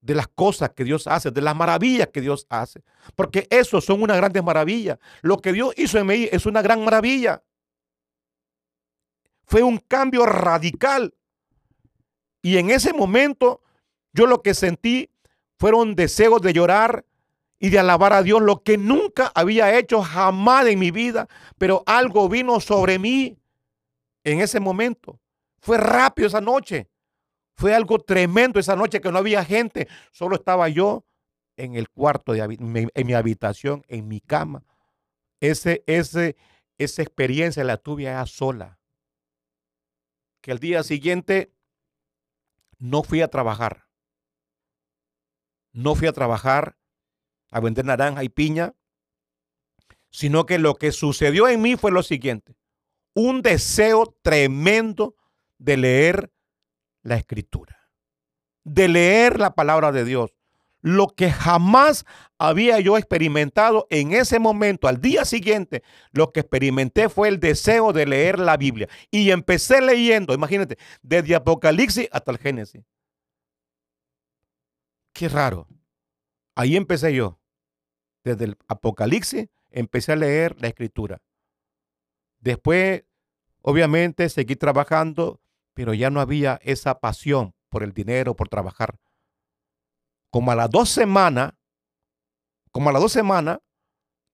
De las cosas que Dios hace, de las maravillas que Dios hace. Porque eso son una grandes maravilla. Lo que Dios hizo en mí es una gran maravilla. Fue un cambio radical. Y en ese momento yo lo que sentí fueron deseos de llorar y de alabar a Dios, lo que nunca había hecho jamás en mi vida, pero algo vino sobre mí en ese momento. Fue rápido esa noche. Fue algo tremendo esa noche que no había gente, solo estaba yo en el cuarto, de, en mi habitación, en mi cama. Ese, ese, esa experiencia la tuve a sola. Que el día siguiente no fui a trabajar. No fui a trabajar a vender naranja y piña, sino que lo que sucedió en mí fue lo siguiente. Un deseo tremendo de leer la escritura, de leer la palabra de Dios. Lo que jamás había yo experimentado en ese momento, al día siguiente, lo que experimenté fue el deseo de leer la Biblia. Y empecé leyendo, imagínate, desde Apocalipsis hasta el Génesis. Qué raro. Ahí empecé yo. Desde el Apocalipsis empecé a leer la escritura. Después, obviamente, seguí trabajando, pero ya no había esa pasión por el dinero, por trabajar. Como a las dos semanas, como a las dos semanas,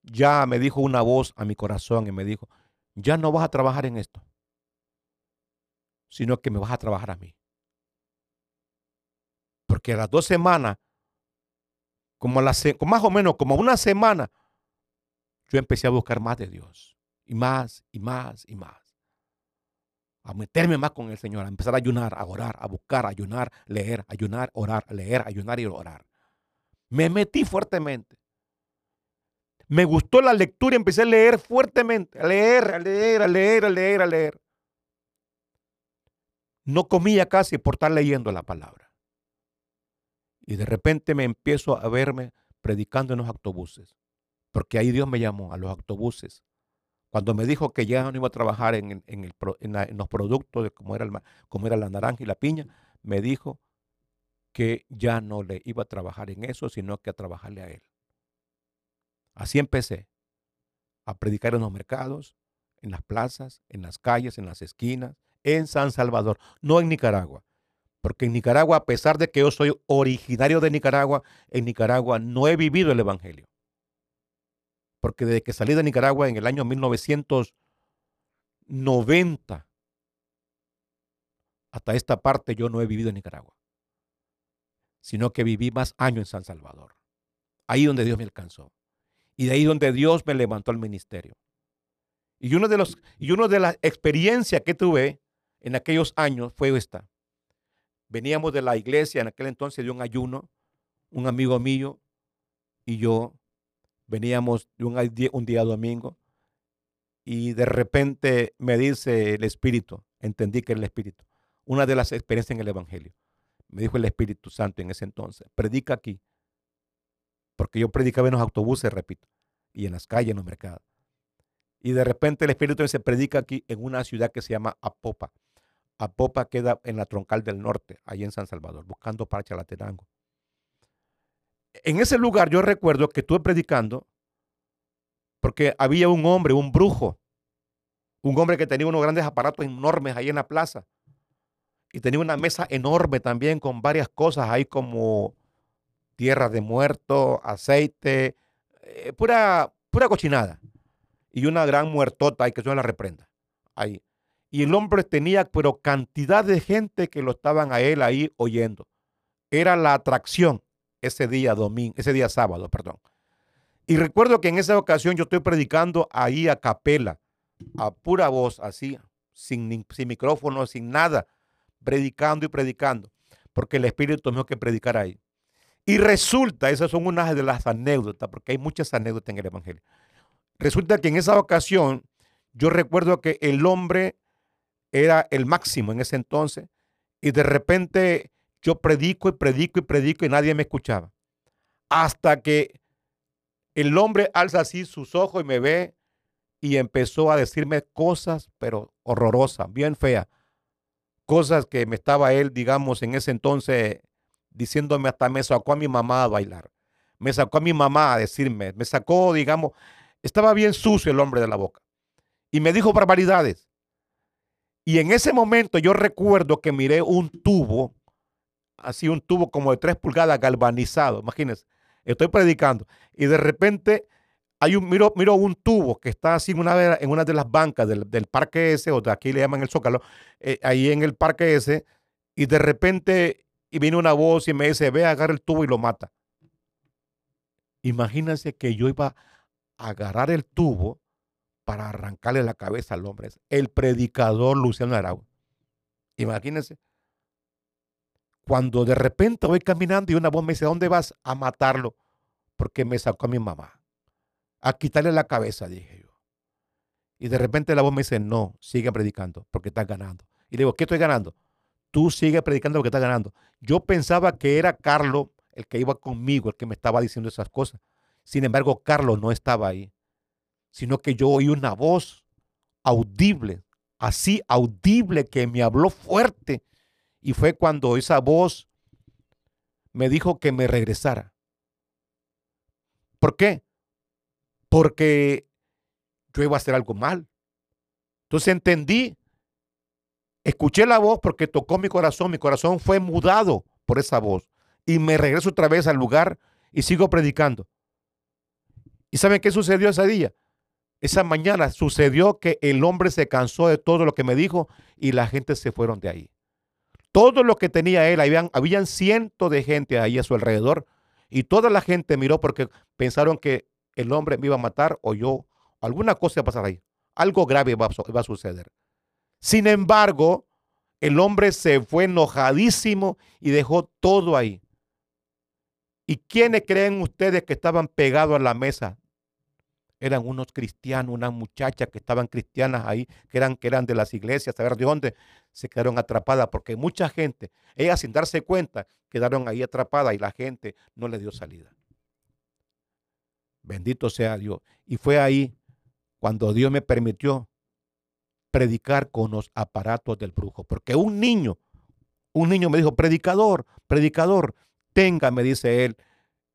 ya me dijo una voz a mi corazón y me dijo, ya no vas a trabajar en esto, sino que me vas a trabajar a mí. Porque a las dos semanas, como, la, más o menos como una semana, yo empecé a buscar más de Dios. Y más, y más, y más. A meterme más con el Señor, a empezar a ayunar, a orar, a buscar, a ayunar, leer, ayunar, orar, leer, ayunar y orar. Me metí fuertemente. Me gustó la lectura y empecé a leer fuertemente, a leer, a leer, a leer, a leer, a leer. No comía casi por estar leyendo la palabra. Y de repente me empiezo a verme predicando en los autobuses, porque ahí Dios me llamó a los autobuses. Cuando me dijo que ya no iba a trabajar en, los productos, de como, era como era la naranja y la piña, me dijo que ya no le iba a trabajar en eso, sino que a trabajarle a él. Así empecé a predicar en los mercados, en las plazas, en las calles, en las esquinas, en San Salvador, no en Nicaragua. Porque en Nicaragua, a pesar de que yo soy originario de Nicaragua, en Nicaragua no he vivido el Evangelio. Porque desde que salí de Nicaragua en el año 1990 hasta esta parte yo no he vivido en Nicaragua, sino que viví más años en San Salvador. Ahí donde Dios me alcanzó. Y de ahí donde Dios me levantó al ministerio. Y uno de los y una de las experiencias que tuve en aquellos años fue esta. Veníamos de la iglesia en aquel entonces de un ayuno, un amigo mío y yo veníamos un, día domingo y de repente me dice el Espíritu, entendí que era el Espíritu, una de las experiencias en el Evangelio. Me dijo el Espíritu Santo en ese entonces, predica aquí, porque yo predicaba en los autobuses, repito, y en las calles, en los mercados. Y de repente el Espíritu dice, predica aquí en una ciudad que se llama Apopa. Apopa queda en la troncal del norte, ahí en San Salvador, buscando para Chalatenango. En ese lugar yo recuerdo que estuve predicando porque había un hombre, un brujo, un hombre que tenía unos grandes aparatos enormes ahí en la plaza y tenía una mesa enorme también con varias cosas ahí como tierra de muerto, aceite, eh, pura, pura cochinada. Y una gran muertota ahí que yo la reprenda. Ahí. Y el hombre tenía, pero cantidad de gente que lo estaban a él ahí oyendo. Era la atracción ese día domingo, ese día sábado, perdón. Y recuerdo que en esa ocasión yo estoy predicando ahí a capela, a pura voz, así, sin, sin micrófono, sin nada, predicando y predicando, porque el Espíritu dijo que predicar ahí. Y resulta, esas son unas de las anécdotas, porque hay muchas anécdotas en el Evangelio. Resulta que en esa ocasión, yo recuerdo que el hombre era el máximo en ese entonces, y de repente yo predico y predico y predico y nadie me escuchaba. Hasta que el hombre alza así sus ojos y me ve y empezó a decirme cosas, pero horrorosas, bien feas. Cosas que me estaba él, digamos, en ese entonces diciéndome hasta me sacó a mi mamá a bailar. Me sacó a mi mamá a decirme, me sacó, digamos, estaba bien sucio el hombre de la boca. Y me dijo barbaridades. Y en ese momento yo recuerdo que miré un tubo así un tubo como de tres pulgadas galvanizado, imagínense, estoy predicando y de repente hay un, miro, miro un tubo que está así en una, en una de las bancas del, parque ese, o de aquí le llaman el Zócalo, eh, ahí en el parque ese, y de repente y viene una voz y me dice, ve, agarra el tubo y lo mata. Imagínense que yo iba a agarrar el tubo para arrancarle la cabeza al hombre. El predicador Luciano Arau. Imagínense. Cuando de repente voy caminando y una voz me dice, ¿dónde vas? A matarlo, porque me sacó a mi mamá. A quitarle la cabeza, dije yo. Y de repente la voz me dice, no, sigue predicando, porque estás ganando. Y le digo, ¿qué estoy ganando? Tú sigue predicando porque estás ganando. Yo pensaba que era Carlos el que iba conmigo, el que me estaba diciendo esas cosas. Sin embargo, Carlos no estaba ahí, sino que yo oí una voz audible, así audible que me habló fuerte y fue cuando esa voz me dijo que me regresara. ¿Por qué? Porque yo iba a hacer algo mal. Entonces entendí, escuché la voz porque tocó mi corazón, mi corazón fue mudado por esa voz y me regreso otra vez al lugar y sigo predicando. ¿Y saben qué sucedió ese día? Esa mañana sucedió que el hombre se cansó de todo lo que me dijo y la gente se fueron de ahí. Todo lo que tenía él, habían, cientos de gente ahí a su alrededor y toda la gente miró porque pensaron que el hombre me iba a matar o yo, alguna cosa iba a pasar ahí. Algo grave iba a, suceder. Sin embargo, el hombre se fue enojadísimo y dejó todo ahí. ¿Y quiénes creen ustedes que estaban pegados a la mesa eran unos cristianos, unas muchachas que estaban cristianas ahí, que eran, que eran de las iglesias, saber de dónde, se quedaron atrapadas, porque mucha gente, ellas sin darse cuenta, quedaron ahí atrapadas y la gente no les dio salida. Bendito sea Dios. Y fue ahí cuando Dios me permitió predicar con los aparatos del brujo, porque un niño, un niño me dijo, predicador, predicador, tenga, me dice él,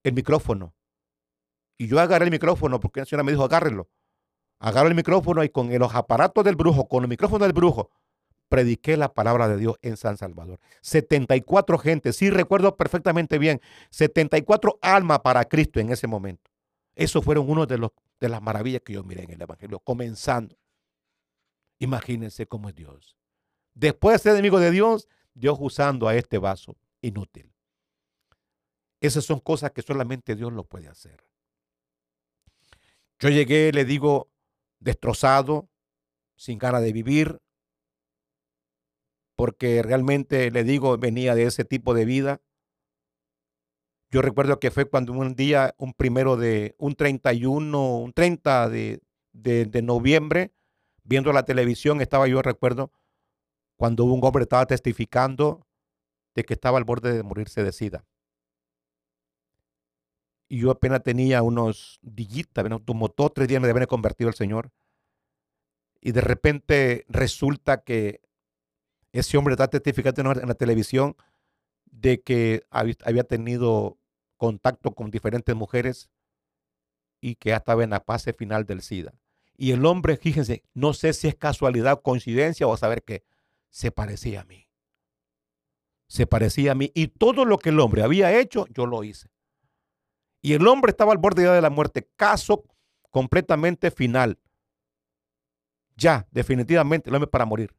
el micrófono y yo agarré el micrófono porque la señora me dijo, agárrenlo. Agarro el micrófono y con los aparatos del brujo, con el micrófono del brujo, prediqué la palabra de Dios en San Salvador. 74 gente, sí recuerdo perfectamente bien, 74 almas para Cristo en ese momento. Eso fueron uno de, los, de las maravillas que yo miré en el Evangelio, comenzando. Imagínense cómo es Dios. Después de ser enemigo de Dios, Dios usando a este vaso inútil. Esas son cosas que solamente Dios lo puede hacer. Yo llegué, le digo, destrozado, sin ganas de vivir, porque realmente, le digo, venía de ese tipo de vida. Yo recuerdo que fue cuando un día, un primero de, un 31, un 30 de, de, de noviembre, viendo la televisión, estaba yo, recuerdo, cuando un hombre estaba testificando de que estaba al borde de morirse de sida. Y yo apenas tenía unos dillitas, como dos, tres días me deben convertido el Señor. Y de repente resulta que ese hombre está testificando en la televisión de que había tenido contacto con diferentes mujeres y que ya estaba en la fase final del SIDA. Y el hombre, fíjense, no sé si es casualidad, coincidencia o saber que se parecía a mí. Se parecía a mí. Y todo lo que el hombre había hecho, yo lo hice. Y el hombre estaba al borde de la muerte. Caso completamente final. Ya, definitivamente, el hombre para morir.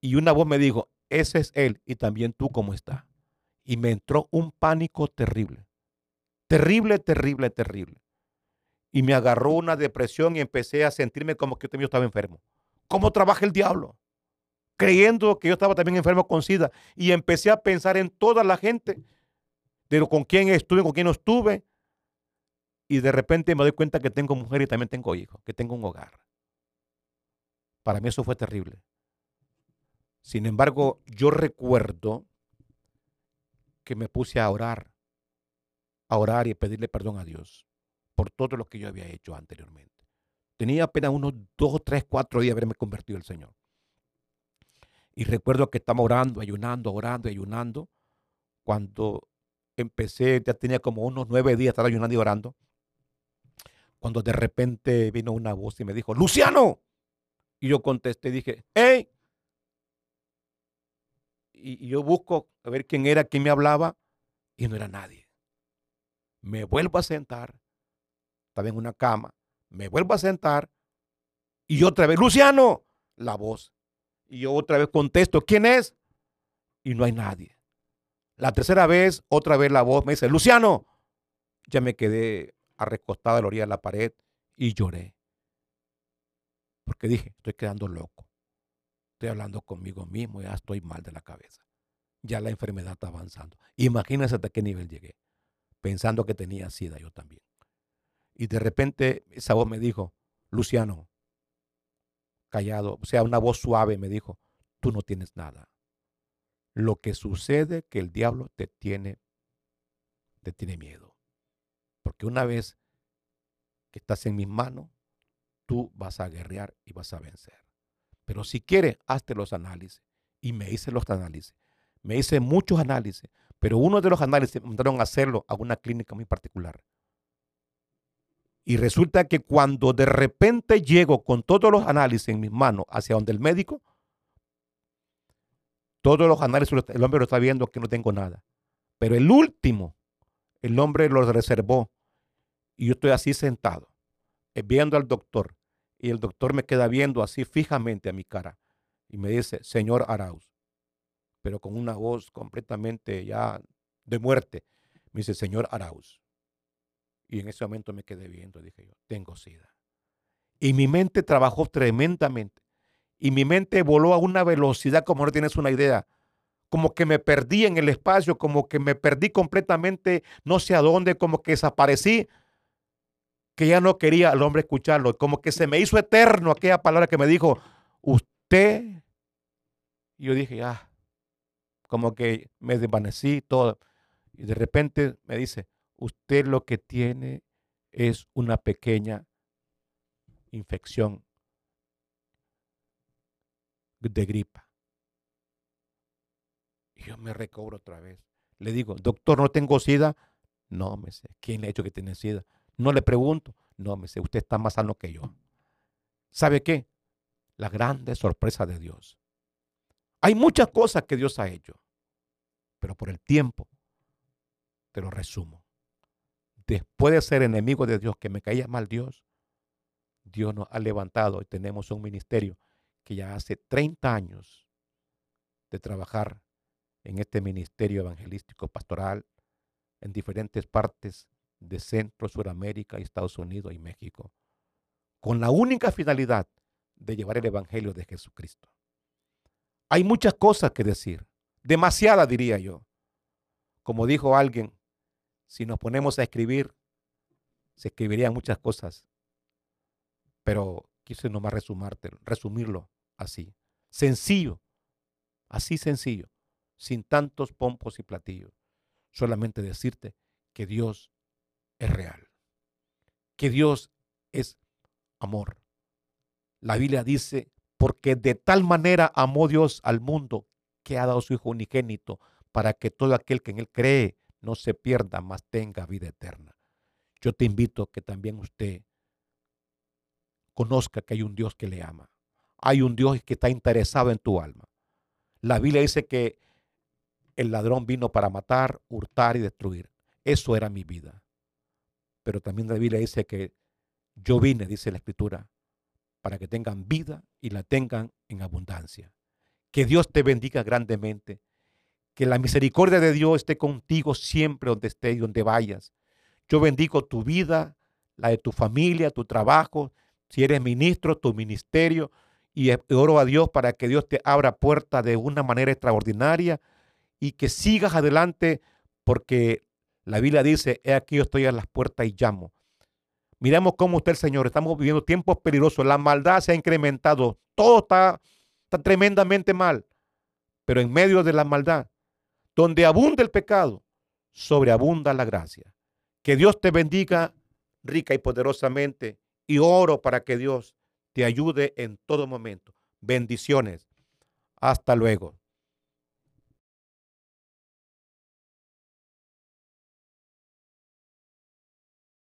Y una voz me dijo, ese es él y también tú como está. Y me entró un pánico terrible. Terrible, terrible, terrible. Y me agarró una depresión y empecé a sentirme como que yo estaba enfermo. ¿Cómo trabaja el diablo? Creyendo que yo estaba también enfermo con SIDA. Y empecé a pensar en toda la gente, de con quién estuve, con quién no estuve. Y de repente me doy cuenta que tengo mujer y también tengo hijos, que tengo un hogar. Para mí eso fue terrible. Sin embargo, yo recuerdo que me puse a orar, a orar y pedirle perdón a Dios por todo lo que yo había hecho anteriormente. Tenía apenas unos dos, tres, cuatro días de haberme convertido el Señor. Y recuerdo que estaba orando, ayunando, orando, ayunando. Cuando empecé, ya tenía como unos nueve días estar ayunando y orando. Cuando de repente vino una voz y me dijo, Luciano. Y yo contesté y dije, hey, y, yo busco a ver quién era, quién me hablaba, y no era nadie. Me vuelvo a sentar, estaba en una cama, me vuelvo a sentar, y otra vez, Luciano, la voz. Y yo otra vez contesto, ¿quién es? Y no hay nadie. La tercera vez, otra vez la voz me dice, Luciano. Ya me quedé arrecostada a la orilla de la pared y lloré. Porque dije, estoy quedando loco estoy hablando conmigo mismo, ya estoy mal de la cabeza. Ya la enfermedad está avanzando. Imagínense hasta qué nivel llegué, pensando que tenía sida yo también. Y de repente esa voz me dijo, Luciano, callado, o sea, una voz suave me dijo, tú no tienes nada. Lo que sucede que el diablo te tiene, te tiene miedo. Porque una vez que estás en mis manos, tú vas a guerrear y vas a vencer. Pero si quiere, hazte los análisis. Y me hice los análisis. Me hice muchos análisis. Pero uno de los análisis me mandaron a hacerlo a una clínica muy particular. Y resulta que cuando de repente llego con todos los análisis en mis manos hacia donde el médico, todos los análisis, el hombre lo está viendo que no tengo nada. Pero el último, el hombre lo reservó. Y yo estoy así sentado, eh, viendo al doctor. Y el doctor me queda viendo así fijamente a mi cara y me dice, señor Arauz, pero con una voz completamente ya de muerte. Me dice, señor Arauz. Y en ese momento me quedé viendo, dije yo, tengo sida. Y mi mente trabajó tremendamente. Y mi mente voló a una velocidad como no tienes una idea. Como que me perdí en el espacio, como que me perdí completamente, no sé a dónde, como que desaparecí que ya no quería al hombre escucharlo. Como que se me hizo eterno aquella palabra que me dijo, usted. Y yo dije, ah, como que me desvanecí todo. Y de repente me dice, usted lo que tiene es una pequeña infección de gripa. Y yo me recobro otra vez. Le digo, doctor, ¿no tengo sida? No, me sé. ¿Quién le ha hecho que tiene sida? No le pregunto. No, me dice, usted está más sano que yo. ¿Sabe qué? La grande sorpresa de Dios. Hay muchas cosas que Dios ha hecho, pero por el tiempo te lo resumo. después de ser enemigo de Dios, que me caía mal Dios, Dios nos ha levantado y tenemos un ministerio que ya hace 30 años de trabajar en este ministerio evangelístico pastoral en diferentes partes de Centro, Suramérica, Estados Unidos y México, con la única finalidad de llevar el Evangelio de Jesucristo. Hay muchas cosas que decir, demasiadas diría yo. Como dijo alguien, si nos ponemos a escribir, se escribirían muchas cosas, pero quise nomás resumirlo así, sencillo, así sencillo, sin tantos pompos y platillos. Solamente decirte que Dios es real, que Dios es amor. La Biblia dice, porque de tal manera amó Dios al mundo que ha dado su Hijo unigénito para que todo aquel que en Él cree no se pierda, mas tenga vida eterna. Yo te invito a que también usted conozca que hay un Dios que le ama. Hay un Dios que está interesado en tu alma. La Biblia dice que el ladrón vino para matar, hurtar y destruir. Eso era mi vida. Pero también la Biblia dice que yo vine, dice la Escritura, para que tengan vida y la tengan en abundancia. Que Dios te bendiga grandemente. Que la misericordia de Dios esté contigo siempre donde estés y donde vayas. Yo bendigo tu vida, la de tu familia, tu trabajo, si eres ministro, tu ministerio, y oro a Dios para que Dios te abra puertas de una manera extraordinaria y que sigas adelante porque la Biblia dice, he aquí yo estoy a las puertas y llamo. Miremos cómo usted, Señor, estamos viviendo tiempos peligrosos, la maldad se ha incrementado, todo está, está tremendamente mal, pero en medio de la maldad, donde abunda el pecado, sobreabunda la gracia. Que Dios te bendiga rica y poderosamente y oro para que Dios te ayude en todo momento. Bendiciones. Hasta luego.